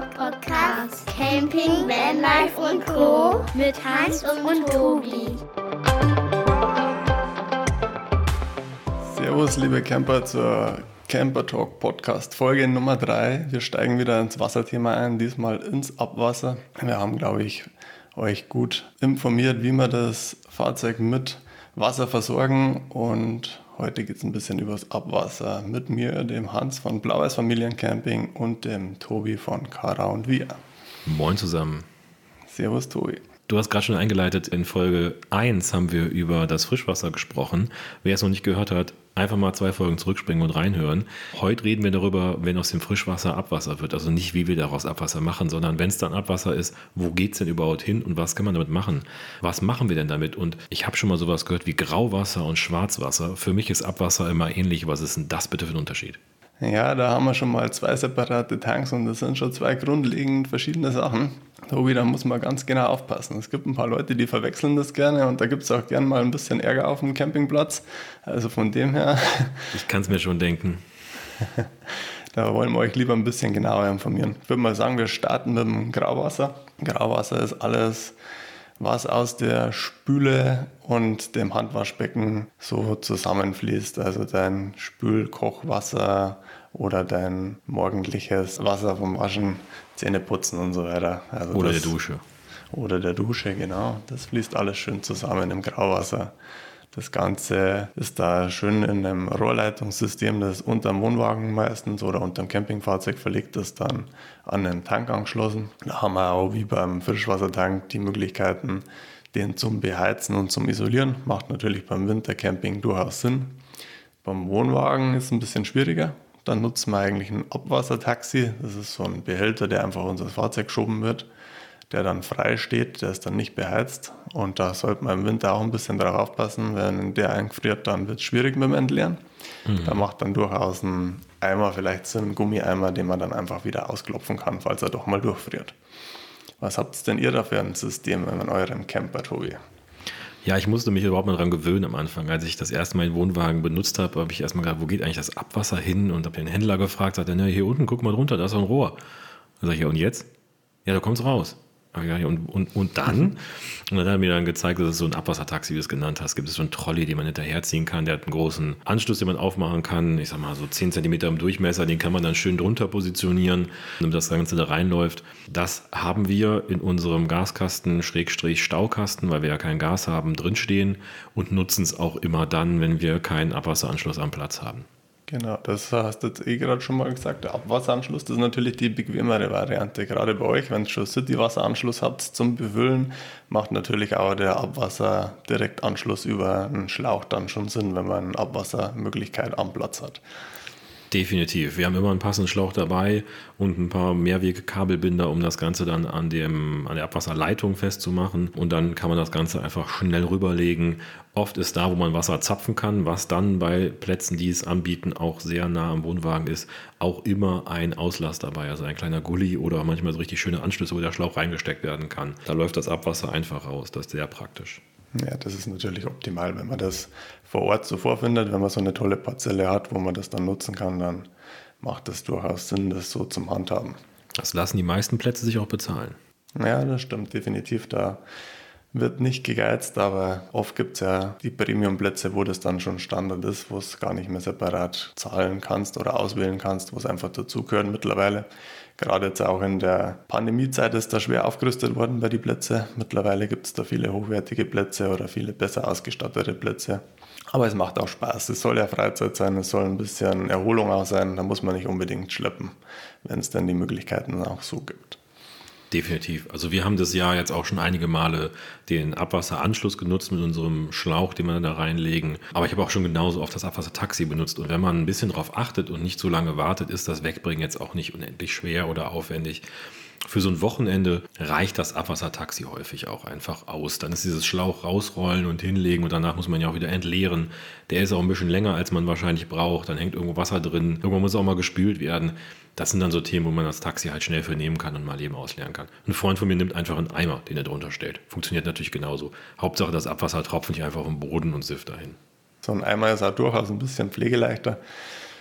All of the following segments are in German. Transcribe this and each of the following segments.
Podcast. Camping, Vanlife und Co. Mit Hans und Tobi. Servus, liebe Camper, zur Camper Talk Podcast Folge Nummer 3. Wir steigen wieder ins Wasserthema ein, diesmal ins Abwasser. Wir haben, glaube ich, euch gut informiert, wie wir das Fahrzeug mit Wasser versorgen und Heute geht es ein bisschen übers Abwasser mit mir, dem Hans von Blaues Familiencamping und dem Tobi von Kara und Wir. Moin zusammen. Servus, Tobi. Du hast gerade schon eingeleitet, in Folge 1 haben wir über das Frischwasser gesprochen. Wer es noch nicht gehört hat, einfach mal zwei Folgen zurückspringen und reinhören. Heute reden wir darüber, wenn aus dem Frischwasser Abwasser wird. Also nicht, wie wir daraus Abwasser machen, sondern wenn es dann Abwasser ist, wo geht es denn überhaupt hin und was kann man damit machen? Was machen wir denn damit? Und ich habe schon mal sowas gehört wie Grauwasser und Schwarzwasser. Für mich ist Abwasser immer ähnlich. Was ist denn das bitte für ein Unterschied? Ja, da haben wir schon mal zwei separate Tanks und das sind schon zwei grundlegend verschiedene Sachen. Tobi, da muss man ganz genau aufpassen. Es gibt ein paar Leute, die verwechseln das gerne und da gibt es auch gerne mal ein bisschen Ärger auf dem Campingplatz. Also von dem her. Ich kann es mir schon denken. da wollen wir euch lieber ein bisschen genauer informieren. Ich würde mal sagen, wir starten mit dem Grauwasser. Grauwasser ist alles, was aus der Spüle und dem Handwaschbecken so zusammenfließt. Also dein Spülkochwasser, oder dein morgendliches Wasser vom Waschen, Zähneputzen und so weiter. Also oder das, der Dusche. Oder der Dusche, genau. Das fließt alles schön zusammen im Grauwasser. Das Ganze ist da schön in einem Rohrleitungssystem, das unter dem Wohnwagen meistens oder unter dem Campingfahrzeug verlegt ist, dann an den Tank angeschlossen. Da haben wir auch wie beim Frischwassertank die Möglichkeiten, den zum Beheizen und zum Isolieren. Macht natürlich beim Wintercamping durchaus Sinn. Beim Wohnwagen ist es ein bisschen schwieriger, dann nutzen wir eigentlich ein Abwassertaxi. Das ist so ein Behälter, der einfach unser Fahrzeug geschoben wird, der dann frei steht, der ist dann nicht beheizt. Und da sollte man im Winter auch ein bisschen darauf aufpassen. Wenn der eingefriert, dann wird es schwierig mit dem Entleeren. Mhm. Da macht dann durchaus ein Eimer, vielleicht so ein Gummieimer, den man dann einfach wieder ausklopfen kann, falls er doch mal durchfriert. Was habt denn ihr da für ein System in eurem Camper, Tobi? Ja, ich musste mich überhaupt mal daran gewöhnen am Anfang. Als ich das erste Mal den Wohnwagen benutzt habe, habe ich erstmal gedacht, wo geht eigentlich das Abwasser hin? Und habe den Händler gefragt, sagt er, na, hier unten, guck mal drunter, da ist so ein Rohr. Dann sage ich, ja, und jetzt? Ja, da kommt es raus. Und, und, und dann, und dann hat er mir dann gezeigt, dass es so ein Abwassertaxi, wie du es genannt hast, gibt. Es so einen Trolley, den man hinterherziehen kann, der hat einen großen Anschluss, den man aufmachen kann, ich sag mal so 10 cm im Durchmesser, den kann man dann schön drunter positionieren, damit das Ganze da reinläuft. Das haben wir in unserem Gaskasten, Schrägstrich Staukasten, weil wir ja kein Gas haben, drinstehen und nutzen es auch immer dann, wenn wir keinen Abwasseranschluss am Platz haben. Genau, das hast du jetzt eh gerade schon mal gesagt. Der Abwasseranschluss, das ist natürlich die bequemere Variante. Gerade bei euch, wenn ihr schon City-Wasseranschluss habt zum Befüllen, macht natürlich auch der Abwasser-Direktanschluss über einen Schlauch dann schon Sinn, wenn man eine Abwassermöglichkeit am Platz hat. Definitiv. Wir haben immer einen passenden Schlauch dabei und ein paar Mehrwegkabelbinder, um das Ganze dann an, dem, an der Abwasserleitung festzumachen. Und dann kann man das Ganze einfach schnell rüberlegen. Oft ist da, wo man Wasser zapfen kann, was dann bei Plätzen, die es anbieten, auch sehr nah am Wohnwagen ist, auch immer ein Auslass dabei. Also ein kleiner Gully oder manchmal so richtig schöne Anschlüsse, wo der Schlauch reingesteckt werden kann. Da läuft das Abwasser einfach raus. Das ist sehr praktisch. Ja, das ist natürlich optimal, wenn man das vor Ort so vorfindet. Wenn man so eine tolle Parzelle hat, wo man das dann nutzen kann, dann macht es durchaus Sinn, das so zum Handhaben. Das lassen die meisten Plätze sich auch bezahlen. Ja, das stimmt definitiv. Da wird nicht gegeizt, aber oft gibt es ja die Premium-Plätze, wo das dann schon Standard ist, wo es gar nicht mehr separat zahlen kannst oder auswählen kannst, wo es einfach dazugehört mittlerweile. Gerade jetzt auch in der Pandemiezeit ist da schwer aufgerüstet worden bei den Plätzen. Mittlerweile gibt es da viele hochwertige Plätze oder viele besser ausgestattete Plätze. Aber es macht auch Spaß. Es soll ja Freizeit sein, es soll ein bisschen Erholung auch sein. Da muss man nicht unbedingt schleppen, wenn es dann die Möglichkeiten auch so gibt. Definitiv. Also wir haben das Jahr jetzt auch schon einige Male den Abwasseranschluss genutzt mit unserem Schlauch, den wir da reinlegen. Aber ich habe auch schon genauso oft das Abwassertaxi benutzt. Und wenn man ein bisschen darauf achtet und nicht so lange wartet, ist das Wegbringen jetzt auch nicht unendlich schwer oder aufwendig. Für so ein Wochenende reicht das Abwassertaxi häufig auch einfach aus. Dann ist dieses Schlauch rausrollen und hinlegen und danach muss man ja auch wieder entleeren. Der ist auch ein bisschen länger, als man wahrscheinlich braucht. Dann hängt irgendwo Wasser drin. Irgendwann muss auch mal gespült werden. Das sind dann so Themen, wo man das Taxi halt schnell für nehmen kann und mal eben ausleeren kann. Ein Freund von mir nimmt einfach einen Eimer, den er drunter stellt. Funktioniert natürlich genauso. Hauptsache, das Abwasser tropft nicht einfach auf den Boden und sifft dahin. So ein Eimer ist auch durchaus ein bisschen pflegeleichter.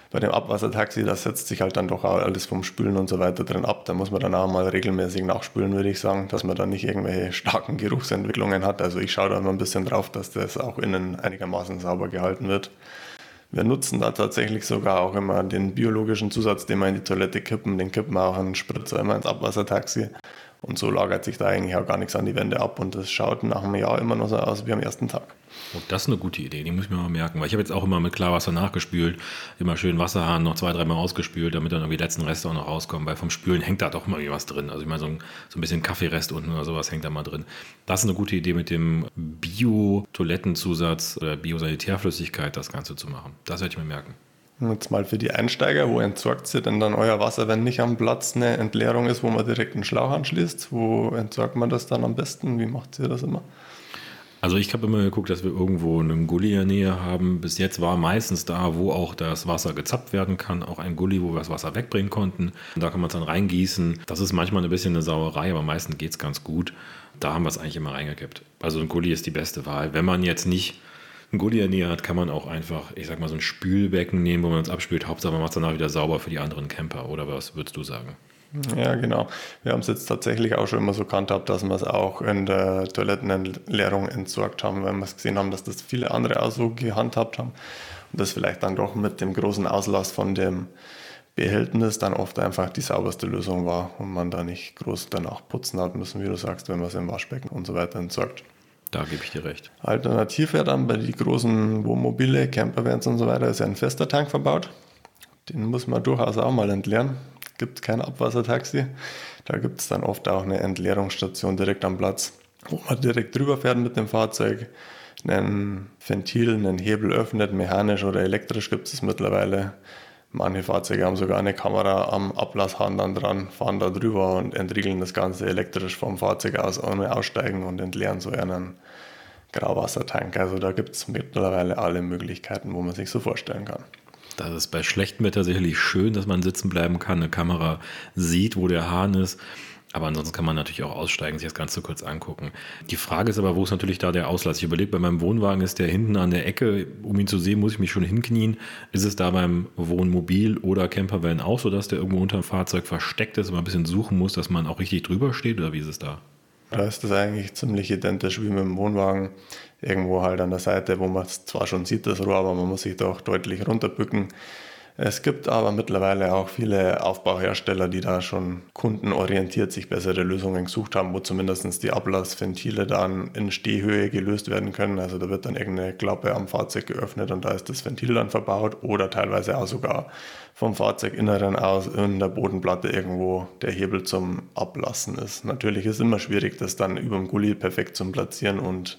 Bei dem Abwassertaxi, das setzt sich halt dann doch alles vom Spülen und so weiter drin ab. Da muss man dann auch mal regelmäßig nachspülen, würde ich sagen, dass man da nicht irgendwelche starken Geruchsentwicklungen hat. Also ich schaue da immer ein bisschen drauf, dass das auch innen einigermaßen sauber gehalten wird. Wir nutzen da tatsächlich sogar auch immer den biologischen Zusatz, den wir in die Toilette kippen. Den kippen wir auch einen Spritzer immer ins Abwassertaxi. Und so lagert sich da eigentlich auch gar nichts an die Wände ab. Und das schaut nach einem Jahr immer noch so aus wie am ersten Tag. Oh, das ist eine gute Idee, die muss ich mir mal merken. Weil ich habe jetzt auch immer mit Klarwasser nachgespült, immer schön Wasserhahn noch zwei, dreimal ausgespült, damit dann irgendwie die letzten Reste auch noch rauskommen. Weil vom Spülen hängt da doch mal was drin. Also ich meine, so ein, so ein bisschen Kaffeerest unten oder sowas hängt da mal drin. Das ist eine gute Idee mit dem Bio-Toilettenzusatz oder Biosanitärflüssigkeit das Ganze zu machen. Das werde ich mir merken. Jetzt mal für die Einsteiger, wo entsorgt ihr denn dann euer Wasser, wenn nicht am Platz eine Entleerung ist, wo man direkt einen Schlauch anschließt? Wo entsorgt man das dann am besten? Wie macht ihr das immer? Also ich habe immer geguckt, dass wir irgendwo einen Gully in der Nähe haben. Bis jetzt war meistens da, wo auch das Wasser gezappt werden kann, auch ein Gully, wo wir das Wasser wegbringen konnten. Und da kann man es dann reingießen. Das ist manchmal ein bisschen eine Sauerei, aber meistens geht es ganz gut. Da haben wir es eigentlich immer reingekippt. Also ein Gully ist die beste Wahl. Wenn man jetzt nicht ein Gully in der hat, kann man auch einfach, ich sag mal, so ein Spülbecken nehmen, wo man es abspült. Hauptsache man macht es danach wieder sauber für die anderen Camper. Oder was würdest du sagen? Ja, genau. Wir haben es jetzt tatsächlich auch schon immer so gehandhabt, dass wir es auch in der Toilettenentleerung entsorgt haben, weil wir es gesehen haben, dass das viele andere auch so gehandhabt haben. Und das vielleicht dann doch mit dem großen Auslass von dem Behältnis dann oft einfach die sauberste Lösung war und man da nicht groß danach putzen hat müssen, wie du sagst, wenn man es im Waschbecken und so weiter entsorgt. Da gebe ich dir recht. Alternativ wäre dann bei den großen Wohnmobile, Campervans und so weiter, ist ja ein fester Tank verbaut. Den muss man durchaus auch mal entleeren. Gibt kein Abwassertaxi. Da gibt es dann oft auch eine Entleerungsstation direkt am Platz, wo man direkt drüber fährt mit dem Fahrzeug. Einen Ventil, einen Hebel öffnet, mechanisch oder elektrisch gibt es mittlerweile. Manche Fahrzeuge haben sogar eine Kamera am Ablasshahn dann dran, fahren da drüber und entriegeln das Ganze elektrisch vom Fahrzeug aus, ohne aussteigen und entleeren so einen Grauwassertank. Also da gibt es mittlerweile alle Möglichkeiten, wo man sich so vorstellen kann. Das ist bei schlechtem Wetter sicherlich schön, dass man sitzen bleiben kann, eine Kamera sieht, wo der Hahn ist. Aber ansonsten kann man natürlich auch aussteigen, sich das Ganze kurz angucken. Die Frage ist aber, wo ist natürlich da der Auslass? Ich überlege, bei meinem Wohnwagen ist der hinten an der Ecke. Um ihn zu sehen, muss ich mich schon hinknien. Ist es da beim Wohnmobil oder Campervan auch so, dass der irgendwo unter dem Fahrzeug versteckt ist und man ein bisschen suchen muss, dass man auch richtig drüber steht? Oder wie ist es da? Da ist das eigentlich ziemlich identisch wie mit dem Wohnwagen. Irgendwo halt an der Seite, wo man zwar schon sieht, das Rohr, aber man muss sich doch deutlich runterbücken. Es gibt aber mittlerweile auch viele Aufbauhersteller, die da schon kundenorientiert sich bessere Lösungen gesucht haben, wo zumindest die Ablassventile dann in Stehhöhe gelöst werden können. Also da wird dann irgendeine Klappe am Fahrzeug geöffnet und da ist das Ventil dann verbaut oder teilweise auch sogar vom Fahrzeuginneren aus in der Bodenplatte irgendwo der Hebel zum Ablassen ist. Natürlich ist es immer schwierig, das dann über dem Gully perfekt zu platzieren und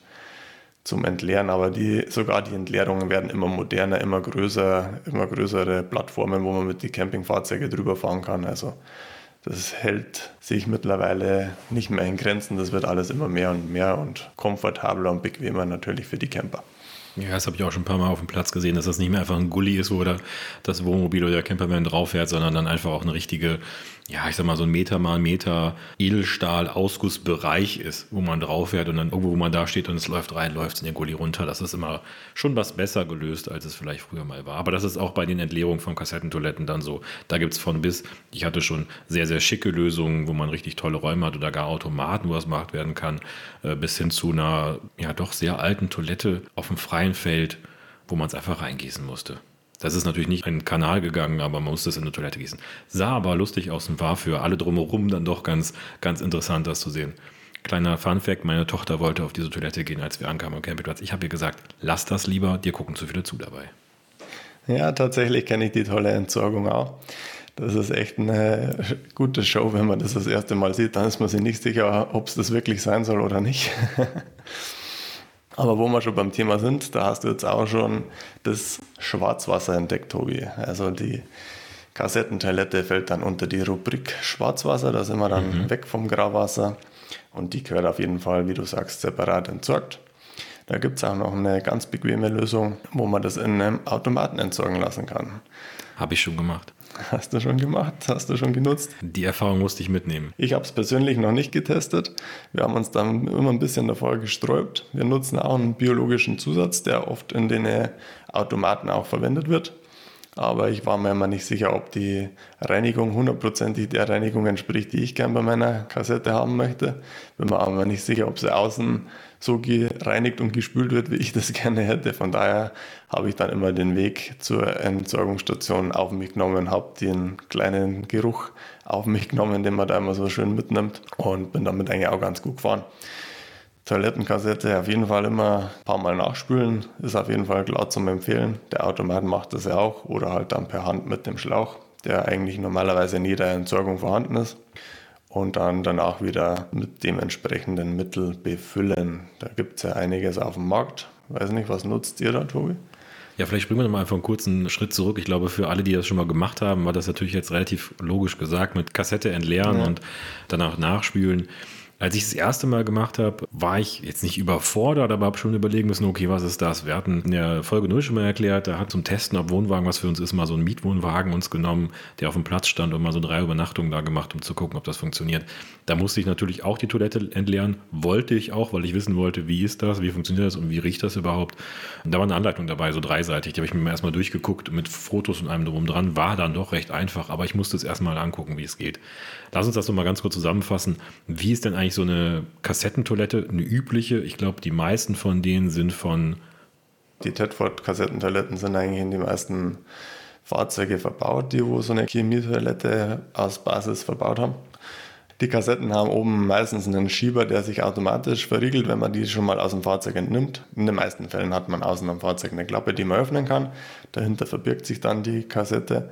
zum Entleeren, aber die, sogar die Entleerungen werden immer moderner, immer größer, immer größere Plattformen, wo man mit den Campingfahrzeugen drüber fahren kann. Also das hält sich mittlerweile nicht mehr in Grenzen. Das wird alles immer mehr und mehr und komfortabler und bequemer natürlich für die Camper. Ja, das habe ich auch schon ein paar Mal auf dem Platz gesehen, dass das nicht mehr einfach ein Gully ist, wo da das Wohnmobil oder der Campervan drauf fährt, sondern dann einfach auch eine richtige ja, ich sag mal, so ein Meter mal Meter Edelstahl-Ausgussbereich ist, wo man drauf fährt und dann irgendwo, wo man da steht und es läuft rein, läuft es in den Gully runter. Das ist immer schon was besser gelöst, als es vielleicht früher mal war. Aber das ist auch bei den Entleerungen von Kassettentoiletten dann so. Da gibt es von bis, ich hatte schon sehr, sehr schicke Lösungen, wo man richtig tolle Räume hat oder gar Automaten, wo das gemacht werden kann, äh, bis hin zu einer, ja, doch sehr alten Toilette auf dem freien Feld, wo man es einfach reingießen musste. Das ist natürlich nicht in den Kanal gegangen, aber man musste es in eine Toilette gießen. Sah aber lustig aus und war für alle drumherum dann doch ganz, ganz interessant, das zu sehen. Kleiner Funfact, meine Tochter wollte auf diese Toilette gehen, als wir ankamen am Campingplatz. Ich habe ihr gesagt, lass das lieber, dir gucken zu viele zu dabei. Ja, tatsächlich kenne ich die tolle Entsorgung auch. Das ist echt eine gute Show, wenn man das das erste Mal sieht. Dann ist man sich nicht sicher, ob es das wirklich sein soll oder nicht. Aber wo wir schon beim Thema sind, da hast du jetzt auch schon das Schwarzwasser entdeckt, Tobi. Also die Kassettentoilette fällt dann unter die Rubrik Schwarzwasser, da sind wir dann mhm. weg vom Grauwasser. Und die gehört auf jeden Fall, wie du sagst, separat entsorgt. Da gibt es auch noch eine ganz bequeme Lösung, wo man das in einem Automaten entsorgen lassen kann. Habe ich schon gemacht. Hast du schon gemacht? Hast du schon genutzt? Die Erfahrung musste ich mitnehmen. Ich habe es persönlich noch nicht getestet. Wir haben uns dann immer ein bisschen davor gesträubt. Wir nutzen auch einen biologischen Zusatz, der oft in den Automaten auch verwendet wird. Aber ich war mir immer nicht sicher, ob die Reinigung hundertprozentig der Reinigung entspricht, die ich gern bei meiner Kassette haben möchte. Bin mir aber nicht sicher, ob sie außen so gereinigt und gespült wird, wie ich das gerne hätte. Von daher habe ich dann immer den Weg zur Entsorgungsstation auf mich genommen, habe den kleinen Geruch auf mich genommen, den man da immer so schön mitnimmt und bin damit eigentlich auch ganz gut gefahren. Toilettenkassette auf jeden Fall immer ein paar Mal nachspülen, ist auf jeden Fall klar zum Empfehlen. Der Automat macht das ja auch oder halt dann per Hand mit dem Schlauch, der eigentlich normalerweise in jeder Entsorgung vorhanden ist. Und dann danach wieder mit dem entsprechenden Mittel befüllen. Da gibt es ja einiges auf dem Markt. Weiß nicht, was nutzt ihr da, Tobi? Ja, vielleicht springen wir mal einfach einen kurzen Schritt zurück. Ich glaube, für alle, die das schon mal gemacht haben, war das natürlich jetzt relativ logisch gesagt mit Kassette entleeren ja. und danach nachspülen. Als ich das erste Mal gemacht habe, war ich jetzt nicht überfordert, aber habe schon überlegen müssen, okay, was ist das? Wir hatten in der Folge 0 schon mal erklärt, da hat zum Testen, ob Wohnwagen was für uns ist, mal so ein Mietwohnwagen uns genommen, der auf dem Platz stand und mal so drei Übernachtungen da gemacht, um zu gucken, ob das funktioniert. Da musste ich natürlich auch die Toilette entleeren, wollte ich auch, weil ich wissen wollte, wie ist das, wie funktioniert das und wie riecht das überhaupt. Und da war eine Anleitung dabei, so dreiseitig, die habe ich mir erstmal durchgeguckt mit Fotos und allem drum dran, war dann doch recht einfach, aber ich musste es erstmal angucken, wie es geht. Lass uns das nochmal ganz kurz zusammenfassen. Wie ist denn eigentlich so eine Kassettentoilette, eine übliche? Ich glaube, die meisten von denen sind von. Die Tedford-Kassettentoiletten sind eigentlich in den meisten Fahrzeuge verbaut, die wo so eine Chemietoilette als Basis verbaut haben. Die Kassetten haben oben meistens einen Schieber, der sich automatisch verriegelt, wenn man die schon mal aus dem Fahrzeug entnimmt. In den meisten Fällen hat man außen am Fahrzeug eine Klappe, die man öffnen kann. Dahinter verbirgt sich dann die Kassette.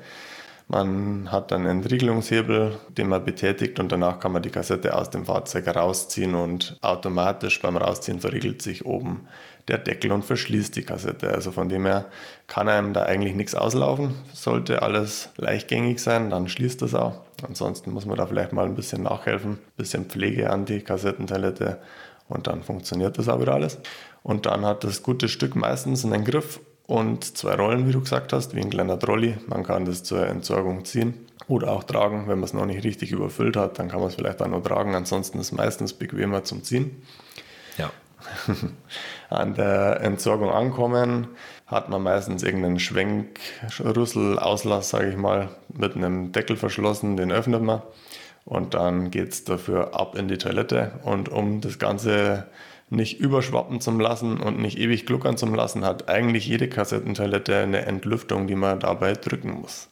Man hat dann einen Entriegelungshebel, den man betätigt und danach kann man die Kassette aus dem Fahrzeug rausziehen und automatisch beim Rausziehen verriegelt sich oben der Deckel und verschließt die Kassette. Also von dem her kann einem da eigentlich nichts auslaufen. Sollte alles leichtgängig sein, dann schließt das auch. Ansonsten muss man da vielleicht mal ein bisschen nachhelfen, ein bisschen Pflege an die Kassettentoilette und dann funktioniert das auch wieder alles. Und dann hat das gute Stück meistens einen Griff und zwei Rollen, wie du gesagt hast, wie ein kleiner Trolley. Man kann das zur Entsorgung ziehen oder auch tragen. Wenn man es noch nicht richtig überfüllt hat, dann kann man es vielleicht auch noch tragen. Ansonsten ist es meistens bequemer zum Ziehen. Ja. An der Entsorgung ankommen, hat man meistens irgendeinen Schwenkrüssel, Auslass, sage ich mal, mit einem Deckel verschlossen, den öffnet man und dann geht es dafür ab in die Toilette. Und um das Ganze nicht überschwappen zu lassen und nicht ewig gluckern zu lassen, hat eigentlich jede Kassettentoilette eine Entlüftung, die man dabei drücken muss.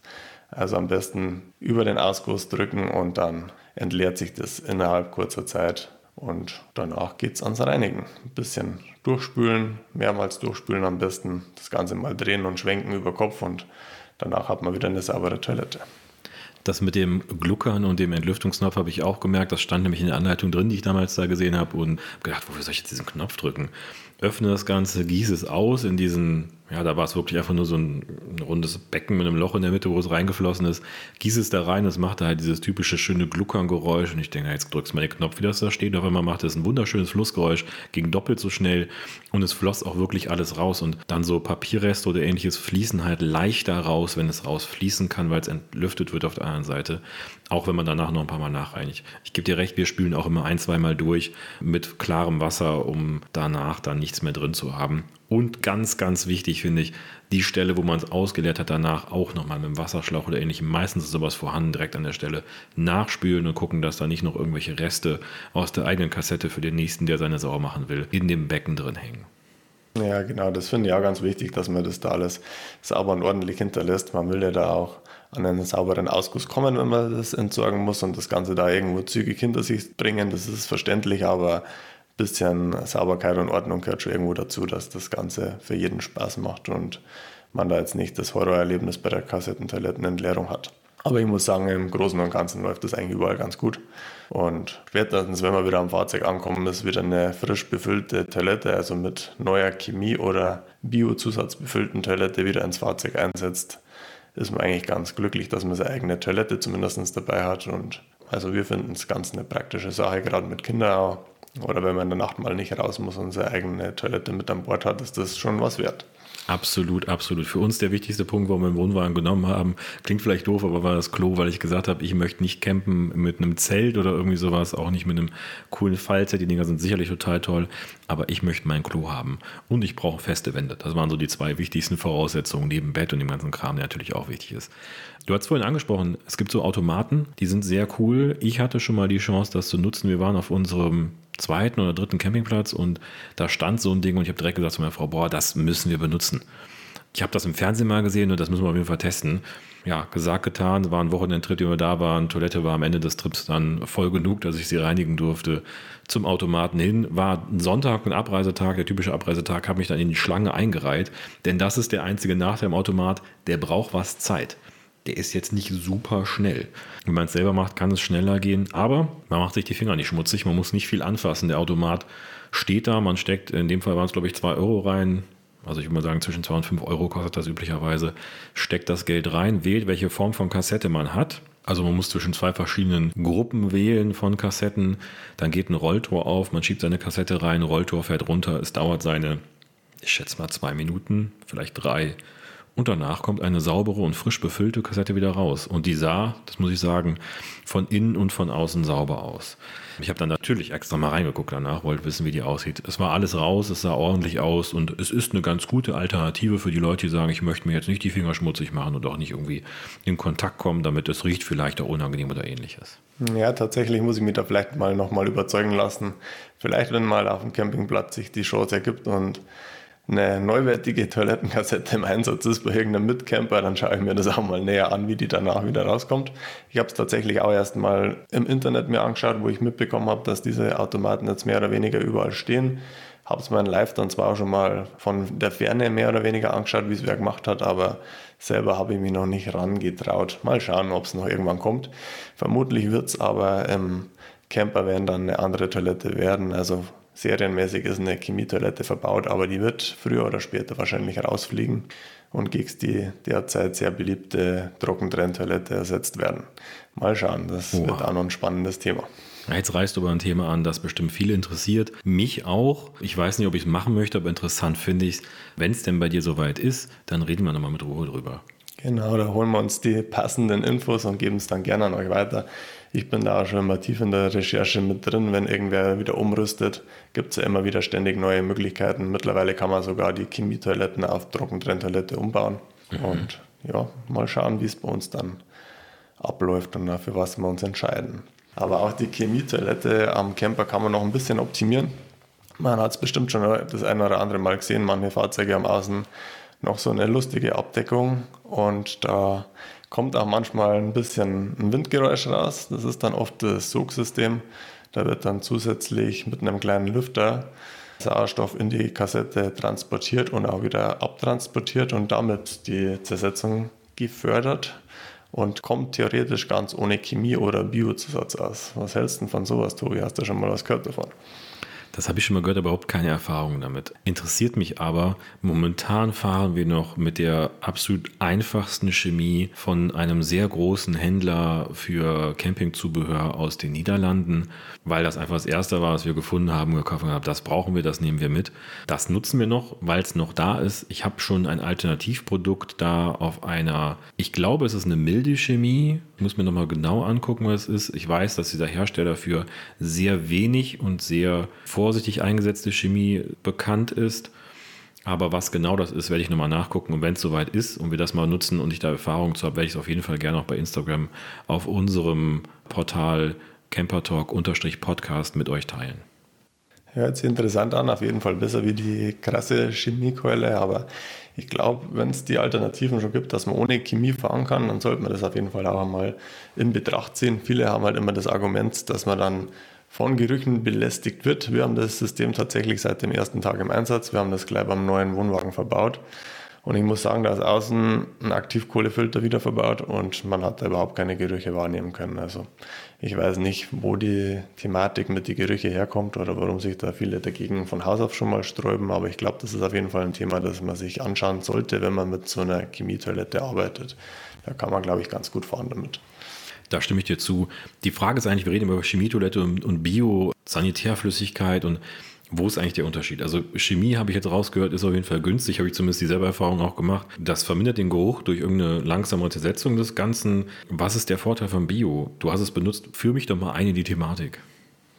Also am besten über den Ausguss drücken und dann entleert sich das innerhalb kurzer Zeit und danach geht es ans Reinigen. Ein bisschen durchspülen, mehrmals durchspülen am besten, das Ganze mal drehen und schwenken über Kopf und danach hat man wieder eine saubere Toilette. Das mit dem Gluckern und dem Entlüftungsknopf habe ich auch gemerkt. Das stand nämlich in der Anleitung drin, die ich damals da gesehen habe und gedacht, wofür soll ich jetzt diesen Knopf drücken? Öffne das Ganze, gieße es aus in diesen ja, da war es wirklich einfach nur so ein, ein, rundes Becken mit einem Loch in der Mitte, wo es reingeflossen ist. Gieß es da rein, das machte halt dieses typische schöne Gluckern-Geräusch. Und ich denke, jetzt drückst du mal den Knopf, wie das da steht. Auf einmal macht es ein wunderschönes Flussgeräusch, ging doppelt so schnell und es floss auch wirklich alles raus. Und dann so Papierreste oder ähnliches fließen halt leichter raus, wenn es rausfließen kann, weil es entlüftet wird auf der anderen Seite. Auch wenn man danach noch ein paar Mal nachreinigt. Ich gebe dir recht, wir spülen auch immer ein, zweimal durch mit klarem Wasser, um danach dann nichts mehr drin zu haben. Und ganz, ganz wichtig finde ich, die Stelle, wo man es ausgeleert hat, danach auch nochmal mit dem Wasserschlauch oder ähnlichem, meistens ist sowas vorhanden, direkt an der Stelle nachspülen und gucken, dass da nicht noch irgendwelche Reste aus der eigenen Kassette für den nächsten, der seine sauer machen will, in dem Becken drin hängen. Ja, genau, das finde ich auch ganz wichtig, dass man das da alles sauber und ordentlich hinterlässt. Man will ja da auch an einen sauberen Ausguss kommen, wenn man das entsorgen muss und das Ganze da irgendwo zügig hinter sich bringen. Das ist verständlich, aber bisschen Sauberkeit und Ordnung gehört schon irgendwo dazu, dass das Ganze für jeden Spaß macht und man da jetzt nicht das Horrorerlebnis bei der Kassettentoilettenentleerung hat. Aber ich muss sagen, im Großen und Ganzen läuft das eigentlich überall ganz gut. Und spätestens, wenn wir wieder am Fahrzeug ankommen, ist wieder eine frisch befüllte Toilette, also mit neuer Chemie oder Biozusatz befüllten Toilette wieder ins Fahrzeug einsetzt, ist man eigentlich ganz glücklich, dass man seine eigene Toilette zumindest dabei hat. Und also wir finden es ganz eine praktische Sache, gerade mit Kindern auch oder wenn man in der Nacht mal nicht raus muss und seine eigene Toilette mit an Bord hat, ist das schon was wert. Absolut, absolut. Für uns der wichtigste Punkt, warum wir einen Wohnwagen genommen haben, klingt vielleicht doof, aber war das Klo, weil ich gesagt habe, ich möchte nicht campen mit einem Zelt oder irgendwie sowas, auch nicht mit einem coolen Fallzelt. Die Dinger sind sicherlich total toll, aber ich möchte mein Klo haben und ich brauche feste Wände. Das waren so die zwei wichtigsten Voraussetzungen neben Bett und dem ganzen Kram, der natürlich auch wichtig ist. Du hast vorhin angesprochen, es gibt so Automaten, die sind sehr cool. Ich hatte schon mal die Chance, das zu nutzen. Wir waren auf unserem zweiten oder dritten Campingplatz und da stand so ein Ding und ich habe direkt gesagt zu meiner Frau, boah, das müssen wir benutzen. Ich habe das im Fernsehen mal gesehen und das müssen wir auf jeden Fall testen. Ja, gesagt, getan, war ein Wochenendtrip, den wir da waren. Toilette war am Ende des Trips dann voll genug, dass ich sie reinigen durfte. Zum Automaten hin, war ein Sonntag, ein Abreisetag, der typische Abreisetag, habe mich dann in die Schlange eingereiht. Denn das ist der einzige Nachteil im Automat, der braucht was Zeit der ist jetzt nicht super schnell. Wenn man es selber macht, kann es schneller gehen, aber man macht sich die Finger nicht schmutzig, man muss nicht viel anfassen. Der Automat steht da, man steckt, in dem Fall waren es glaube ich 2 Euro rein, also ich würde mal sagen, zwischen 2 und 5 Euro kostet das üblicherweise, steckt das Geld rein, wählt, welche Form von Kassette man hat. Also man muss zwischen zwei verschiedenen Gruppen wählen von Kassetten. Dann geht ein Rolltor auf, man schiebt seine Kassette rein, Rolltor fährt runter. Es dauert seine, ich schätze mal zwei Minuten, vielleicht drei. Und danach kommt eine saubere und frisch befüllte Kassette wieder raus. Und die sah, das muss ich sagen, von innen und von außen sauber aus. Ich habe dann natürlich extra mal reingeguckt danach, wollte wissen, wie die aussieht. Es war alles raus, es sah ordentlich aus und es ist eine ganz gute Alternative für die Leute, die sagen, ich möchte mir jetzt nicht die Finger schmutzig machen und auch nicht irgendwie in Kontakt kommen, damit es riecht vielleicht auch unangenehm oder ähnliches. Ja, tatsächlich muss ich mich da vielleicht mal nochmal überzeugen lassen. Vielleicht, wenn mal auf dem Campingplatz sich die Chance ergibt und eine neuwertige Toilettenkassette im Einsatz ist bei irgendeinem Mitcamper, dann schaue ich mir das auch mal näher an, wie die danach wieder rauskommt. Ich habe es tatsächlich auch erst mal im Internet mir angeschaut, wo ich mitbekommen habe, dass diese Automaten jetzt mehr oder weniger überall stehen. Habe es mir in Live dann zwar auch schon mal von der Ferne mehr oder weniger angeschaut, wie es wer gemacht hat, aber selber habe ich mich noch nicht rangetraut. Mal schauen, ob es noch irgendwann kommt. Vermutlich wird es aber im Camper werden dann eine andere Toilette werden. Also serienmäßig ist eine Chemietoilette verbaut, aber die wird früher oder später wahrscheinlich rausfliegen und gegen die derzeit sehr beliebte Trockentrenntoilette ersetzt werden. Mal schauen, das wow. wird auch noch ein spannendes Thema. Jetzt reißt du aber ein Thema an, das bestimmt viele interessiert. Mich auch. Ich weiß nicht, ob ich es machen möchte, aber interessant finde ich es. Wenn es denn bei dir soweit ist, dann reden wir nochmal mit Ruhe drüber. Genau, da holen wir uns die passenden Infos und geben es dann gerne an euch weiter. Ich bin da auch schon immer tief in der Recherche mit drin. Wenn irgendwer wieder umrüstet, gibt es ja immer wieder ständig neue Möglichkeiten. Mittlerweile kann man sogar die Chemietoiletten auf Trockentrenntoilette umbauen. Mhm. Und ja, mal schauen, wie es bei uns dann abläuft und für was wir uns entscheiden. Aber auch die Chemietoilette am Camper kann man noch ein bisschen optimieren. Man hat es bestimmt schon das eine oder andere Mal gesehen. Manche Fahrzeuge haben außen noch so eine lustige Abdeckung und da kommt auch manchmal ein bisschen ein Windgeräusch raus. Das ist dann oft das Sogsystem. Da wird dann zusätzlich mit einem kleinen Lüfter Sauerstoff in die Kassette transportiert und auch wieder abtransportiert und damit die Zersetzung gefördert und kommt theoretisch ganz ohne Chemie oder Biozusatz aus. Was hältst du von sowas, Tobi? Hast du schon mal was gehört davon? Das habe ich schon mal gehört, aber überhaupt keine Erfahrung damit. Interessiert mich aber, momentan fahren wir noch mit der absolut einfachsten Chemie von einem sehr großen Händler für Campingzubehör aus den Niederlanden, weil das einfach das erste war, was wir gefunden haben, gekauft haben, das brauchen wir, das nehmen wir mit. Das nutzen wir noch, weil es noch da ist. Ich habe schon ein Alternativprodukt da auf einer, ich glaube, es ist eine milde Chemie, ich muss mir nochmal genau angucken, was es ist. Ich weiß, dass dieser Hersteller für sehr wenig und sehr vorsichtig eingesetzte Chemie bekannt ist. Aber was genau das ist, werde ich nochmal nachgucken. Und wenn es soweit ist und wir das mal nutzen und ich da Erfahrung zu habe, werde ich es auf jeden Fall gerne auch bei Instagram auf unserem Portal campertalk-podcast mit euch teilen. Hört sich interessant an, auf jeden Fall besser wie die krasse Chemiekeule, aber ich glaube, wenn es die Alternativen schon gibt, dass man ohne Chemie fahren kann, dann sollte man das auf jeden Fall auch einmal in Betracht ziehen. Viele haben halt immer das Argument, dass man dann von Gerüchen belästigt wird. Wir haben das System tatsächlich seit dem ersten Tag im Einsatz. Wir haben das gleich beim neuen Wohnwagen verbaut. Und ich muss sagen, da ist außen ein Aktivkohlefilter wieder verbaut und man hat da überhaupt keine Gerüche wahrnehmen können. Also ich weiß nicht, wo die Thematik mit den Gerüchen herkommt oder warum sich da viele dagegen von Haus auf schon mal sträuben, aber ich glaube, das ist auf jeden Fall ein Thema, das man sich anschauen sollte, wenn man mit so einer Chemietoilette arbeitet. Da kann man, glaube ich, ganz gut fahren damit. Da stimme ich dir zu. Die Frage ist eigentlich, wir reden über Chemietoilette und, und Bio-Sanitärflüssigkeit und Wo ist eigentlich der Unterschied? Also Chemie habe ich jetzt rausgehört, ist auf jeden Fall günstig, habe ich zumindest dieselbe Erfahrung auch gemacht. Das vermindert den Geruch durch irgendeine langsame Zersetzung des Ganzen. Was ist der Vorteil von Bio? Du hast es benutzt. Führ mich doch mal ein in die Thematik.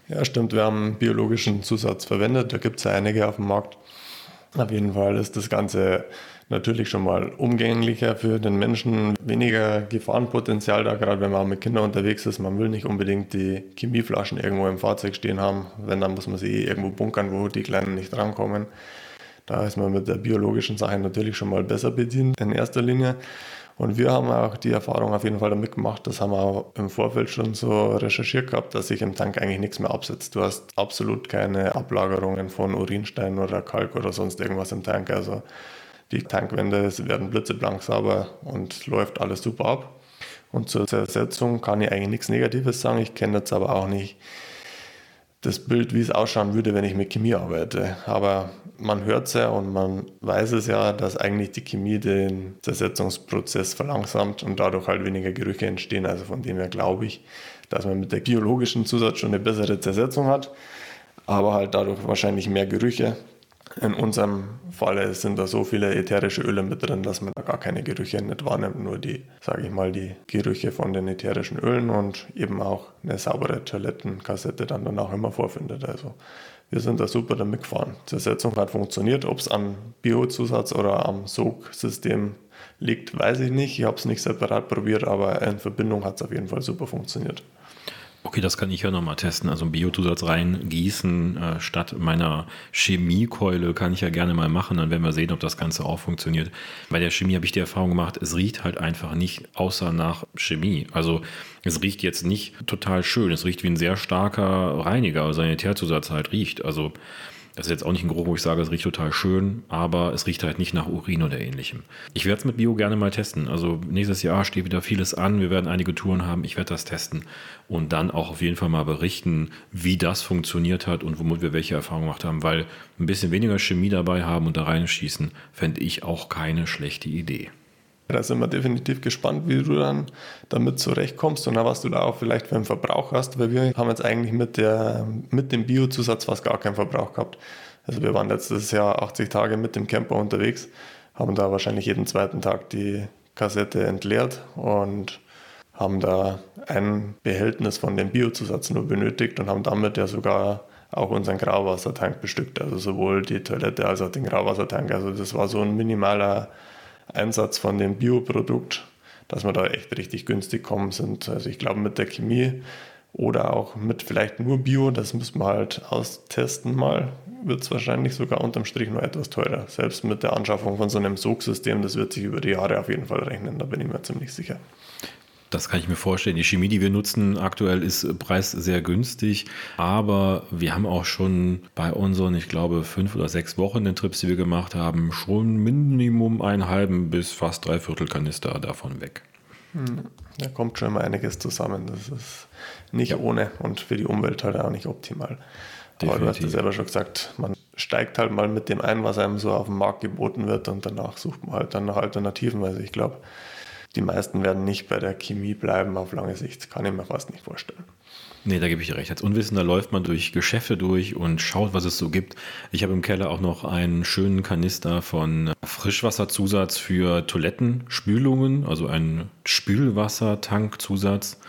Ja, stimmt. Wir haben biologischen Zusatz verwendet. Da gibt es ja einige auf dem Markt. Auf jeden Fall ist das Ganze natürlich schon mal umgänglicher für den Menschen, weniger Gefahrenpotenzial da, gerade wenn man mit Kindern unterwegs ist. Man will nicht unbedingt die Chemieflaschen irgendwo im Fahrzeug stehen haben. Wenn, dann muss man sie eh irgendwo bunkern, wo die Kleinen nicht rankommen. Da ist man mit der biologischen Sache natürlich schon mal besser bedient in erster Linie. Und wir haben auch die Erfahrung auf jeden Fall damit gemacht, das haben wir auch im Vorfeld schon so recherchiert gehabt, dass sich im Tank eigentlich nichts mehr absetzt. Du hast absolut keine Ablagerungen von Urinstein oder Kalk oder sonst irgendwas im Tank. Also die Tankwände werden blitzeblank sauber und läuft alles super ab. Und zur Zersetzung kann ich eigentlich nichts Negatives sagen. Ich kenne jetzt aber auch nicht das Bild, wie es ausschauen würde, wenn ich mit Chemie arbeite. Aber man hört es ja und man weiß es ja, dass eigentlich die Chemie den Zersetzungsprozess verlangsamt und dadurch halt weniger Gerüche entstehen. Also von dem her glaube ich, dass man mit der biologischen Zusatz schon eine bessere Zersetzung hat, aber halt dadurch wahrscheinlich mehr Gerüche. In unserem Fall sind da so viele ätherische Öle mit drin, dass man da gar keine Gerüche nicht wahrnimmt, nur die, sage ich mal, die Gerüche von den ätherischen Ölen und eben auch eine saubere Toilettenkassette dann danach immer vorfindet. Also wir sind da super damit gefahren. Zersetzung hat funktioniert. Ob es am Biozusatz oder am Sogsystem liegt, weiß ich nicht. Ich habe es nicht separat probiert, aber in Verbindung hat es auf jeden Fall super funktioniert. Okay, das kann ich ja nochmal testen. Also Biozusatz reingießen äh, statt meiner Chemiekeule kann ich ja gerne mal machen. Dann werden wir sehen, ob das Ganze auch funktioniert. Bei der Chemie habe ich die Erfahrung gemacht, es riecht halt einfach nicht außer nach Chemie. Also es riecht jetzt nicht total schön. Es riecht wie ein sehr starker Reiniger, also Sanitärzusatz halt riecht. Also das ist jetzt auch nicht ein Geruch, wo ich sage, es riecht total schön, aber es riecht halt nicht nach Urin oder ähnlichem. Ich werde es mit Bio gerne mal testen. Also nächstes Jahr steht wieder vieles an. Wir werden einige Touren haben. Ich werde das testen und dann auch auf jeden Fall mal berichten, wie das funktioniert hat und womit wir welche Erfahrungen gemacht haben, weil ein bisschen weniger Chemie dabei haben und da reinschießen, fände ich auch keine schlechte Idee. Da sind wir definitiv gespannt, wie du dann damit zurechtkommst und was du da auch vielleicht für einen Verbrauch hast, weil wir haben jetzt eigentlich mit, der, mit dem Biozusatz fast gar keinen Verbrauch gehabt. Also wir waren letztes Jahr 80 Tage mit dem Camper unterwegs, haben da wahrscheinlich jeden zweiten Tag die Kassette entleert und haben da ein Behältnis von dem Biozusatz nur benötigt und haben damit ja sogar auch unseren Grauwassertank bestückt. Also sowohl die Toilette als auch den Grauwassertank. Also das war so ein minimaler Einsatz von dem Bioprodukt, dass wir da echt richtig günstig kommen sind. Also ich glaube mit der Chemie oder auch mit vielleicht nur Bio, das müssen wir halt austesten mal, wird es wahrscheinlich sogar unterm Strich noch etwas teurer. Selbst mit der Anschaffung von so einem Sogsystem, das wird sich über die Jahre auf jeden Fall rechnen, da bin ich mir ziemlich sicher. Das kann ich mir vorstellen. Die Chemie, die wir nutzen aktuell, ist preis sehr günstig. Aber wir haben auch schon bei unseren, ich glaube, fünf oder sechs Wochen den Trips, die wir gemacht haben, schon Minimum einen halben bis fast drei Viertel Kanister davon weg. Hm. Da kommt schon immer einiges zusammen. Das ist nicht ja. ohne und für die Umwelt halt auch nicht optimal. Definitiv. Aber du hast ja selber schon gesagt, man steigt halt mal mit dem ein, was einem so auf dem Markt geboten wird und danach sucht man halt dann nach Alternativen. Also ich glaube, die meisten werden nicht bei der Chemie bleiben auf lange Sicht. Kann ich mir fast nicht vorstellen. Nee, da gebe ich dir recht. Als Unwissender läuft man durch Geschäfte durch und schaut, was es so gibt. Ich habe im Keller auch noch einen schönen Kanister von Frischwasserzusatz für Toilettenspülungen, also einen Spülwassertankzusatz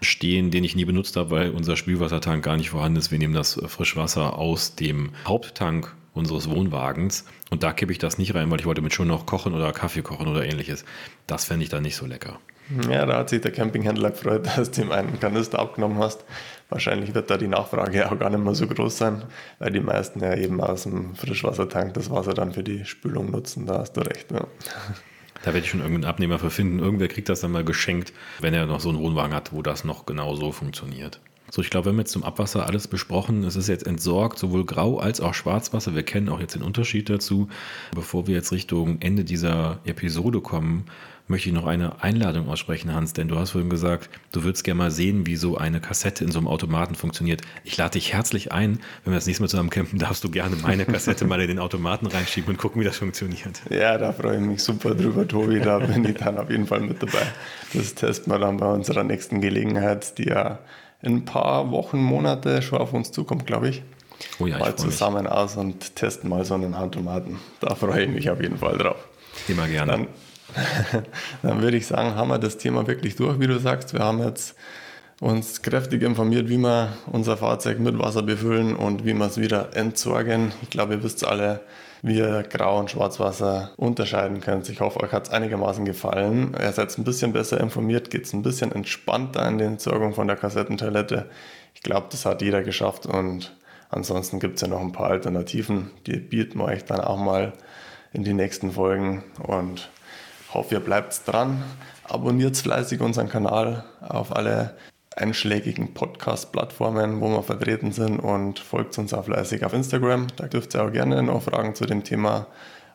stehen, den ich nie benutzt habe, weil unser Spülwassertank gar nicht vorhanden ist. Wir nehmen das Frischwasser aus dem Haupttank unseres Wohnwagens. Und da kippe ich das nicht rein, weil ich wollte mit schon noch kochen oder Kaffee kochen oder ähnliches. Das fände ich dann nicht so lecker. Ja, da hat sich der Campinghändler gefreut, dass du ihm einen Kanister abgenommen hast. Wahrscheinlich wird da die Nachfrage auch gar nicht mehr so groß sein, weil die meisten ja eben aus dem Frischwassertank das Wasser dann für die Spülung nutzen. Da hast du recht. Ja. Da werde ich schon irgendeinen Abnehmer für finden. Irgendwer kriegt das dann mal geschenkt, wenn er noch so einen Wohnwagen hat, wo das noch genau so funktioniert. So, ich glaube, wir haben jetzt zum Abwasser alles besprochen. Es ist jetzt entsorgt, sowohl Grau als auch Schwarzwasser. Wir kennen auch jetzt den Unterschied dazu. Bevor wir jetzt Richtung Ende dieser Episode kommen, möchte ich noch eine Einladung aussprechen, Hans, denn du hast vorhin gesagt, du würdest gerne mal sehen, wie so eine Kassette in so einem Automaten funktioniert. Ich lade dich herzlich ein, wenn wir das nächste Mal zusammen campen, darfst du gerne meine Kassette mal in den Automaten reinschieben und gucken, wie das funktioniert. Ja, da freue ich mich super drüber, Tobi. Da bin ich dann auf jeden Fall mit dabei. Das testen wir dann bei unserer nächsten Gelegenheit, die ja in ein paar Wochen, Monate schon auf uns zukommt, glaube ich. oh ja, mal zusammen mich. aus und testen mal so einen Automaten. Da freue ich mich auf jeden Fall drauf. Immer gerne. Dann, dann würde ich sagen, haben wir das Thema wirklich durch, wie du sagst. Wir haben jetzt uns kräftig informiert, wie wir unser Fahrzeug mit Wasser befüllen und wie wir es wieder entsorgen. Ich glaube, ihr wisst alle, wie ihr Grau- und Schwarzwasser unterscheiden könnt. Ich hoffe, euch hat es einigermaßen gefallen. Ihr seid ein bisschen besser informiert, geht es ein bisschen entspannter in die Entsorgung von der Kassettentoilette. Ich glaube, das hat jeder geschafft und ansonsten gibt es ja noch ein paar Alternativen, die bieten wir euch dann auch mal in die nächsten Folgen und hoffe, ihr bleibt dran. Abonniert fleißig unseren Kanal auf alle einschlägigen Podcast-Plattformen, wo wir vertreten sind und folgt uns auch fleißig auf Instagram. Da dürft ihr auch gerne noch Fragen zu dem Thema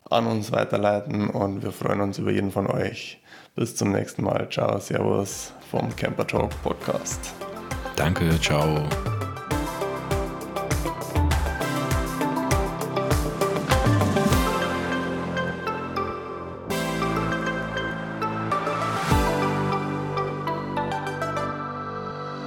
an uns weiterleiten und wir freuen uns über jeden von euch. Bis zum nächsten Mal. Ciao, Servus vom Camper Talk Podcast. Danke, ciao.